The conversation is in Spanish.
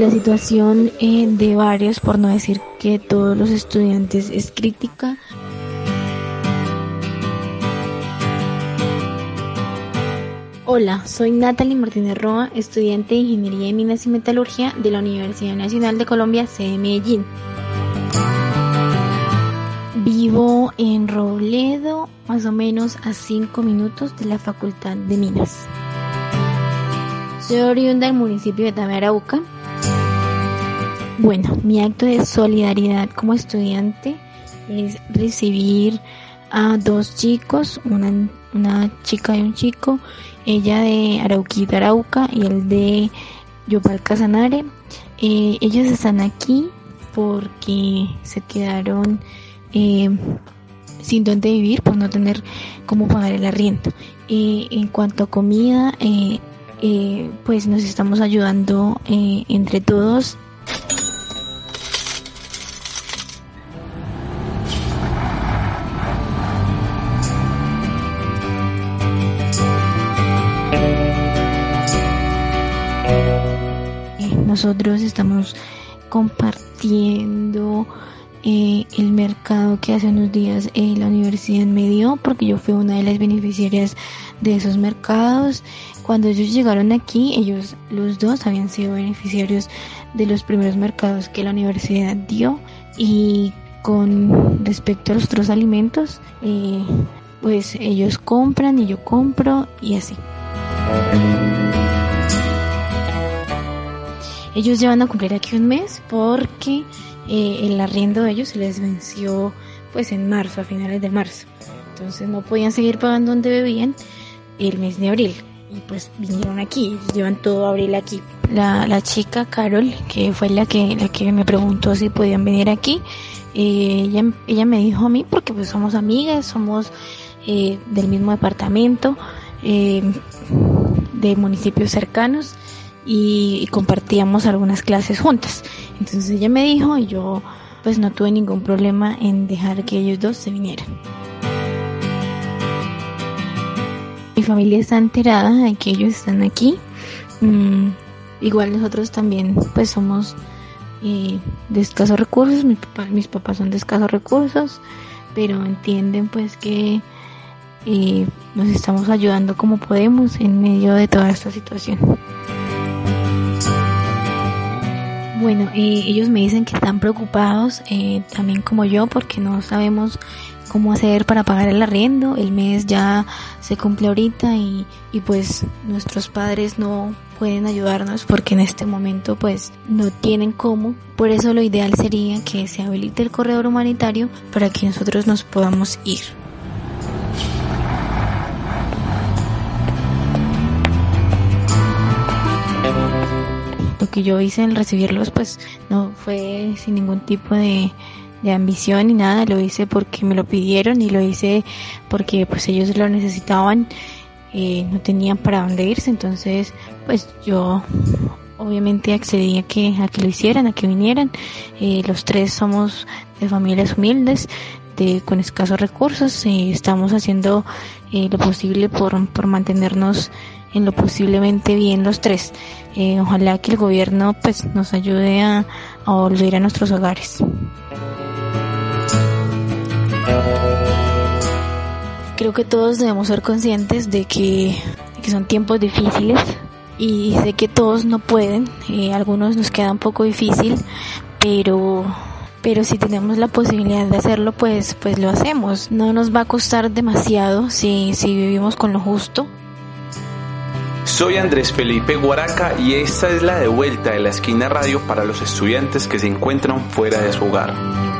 La situación eh, de varios, por no decir que todos los estudiantes, es crítica. Hola, soy Natalie Martínez Roa, estudiante de Ingeniería de Minas y Metalurgia de la Universidad Nacional de Colombia, sede Medellín. Vivo en Robledo, más o menos a 5 minutos de la Facultad de Minas. Soy oriunda del municipio de Tamarauca. Bueno, mi acto de solidaridad como estudiante es recibir a dos chicos, una, una chica y un chico, ella de Arauquita, Arauca y el de Yopal Casanare. Eh, ellos están aquí porque se quedaron eh, sin dónde vivir por no tener cómo pagar el arriendo. Eh, en cuanto a comida, pues nos estamos ayudando entre todos nosotros estamos compartiendo eh, el mercado que hace unos días eh, la universidad me dio, porque yo fui una de las beneficiarias de esos mercados. Cuando ellos llegaron aquí, ellos los dos habían sido beneficiarios de los primeros mercados que la universidad dio y con respecto a los otros alimentos, eh, pues ellos compran y yo compro y así. Ellos llevan a cumplir aquí un mes porque eh, el arriendo de ellos se les venció pues en marzo, a finales de marzo. Entonces no podían seguir pagando donde bebían el mes de abril. Y pues vinieron aquí, llevan todo abril aquí. La, la chica Carol, que fue la que, la que me preguntó si podían venir aquí, eh, ella, ella me dijo a mí, porque pues somos amigas, somos eh, del mismo departamento, de municipios cercanos, y, compartíamos algunas clases juntas. Entonces ella me dijo y yo pues no tuve ningún problema en dejar que ellos dos se vinieran. Mi familia está enterada de que ellos están aquí. Mm, igual nosotros también pues somos eh, de escasos recursos, mis papás son de escasos recursos, pero entienden pues que eh, nos estamos ayudando como podemos en medio de toda esta situación. Bueno, eh, ellos me dicen que están preocupados, eh, también como yo, porque no sabemos cómo hacer para pagar el arriendo. El mes ya se cumple ahorita y, y pues nuestros padres no pueden ayudarnos porque en este momento pues no tienen cómo. Por eso lo ideal sería que se habilite el corredor humanitario para que nosotros nos podamos ir. Que yo hice en recibirlos pues no fue sin ningún tipo de, ambición ni nada, lo hice porque me lo pidieron y lo hice porque pues ellos lo necesitaban, eh, no tenían para dónde irse, entonces pues yo obviamente accedí a que, a que lo hicieran, a que vinieran, eh, los tres somos de familias humildes, de, con escasos recursos, y estamos haciendo eh, lo posible por, por mantenernos en lo posiblemente bien los tres. Eh, ojalá que el gobierno pues nos ayude a, volver a nuestros hogares. Creo que todos debemos ser conscientes de que, son tiempos difíciles y sé que todos no pueden, eh, algunos nos queda un poco difícil, pero pero si tenemos la posibilidad de hacerlo, pues, pues lo hacemos. No nos va a costar demasiado si, si vivimos con lo justo soy Andrés Felipe Guaraca y esta es la de vuelta de la esquina radio para los estudiantes que se encuentran fuera de su hogar.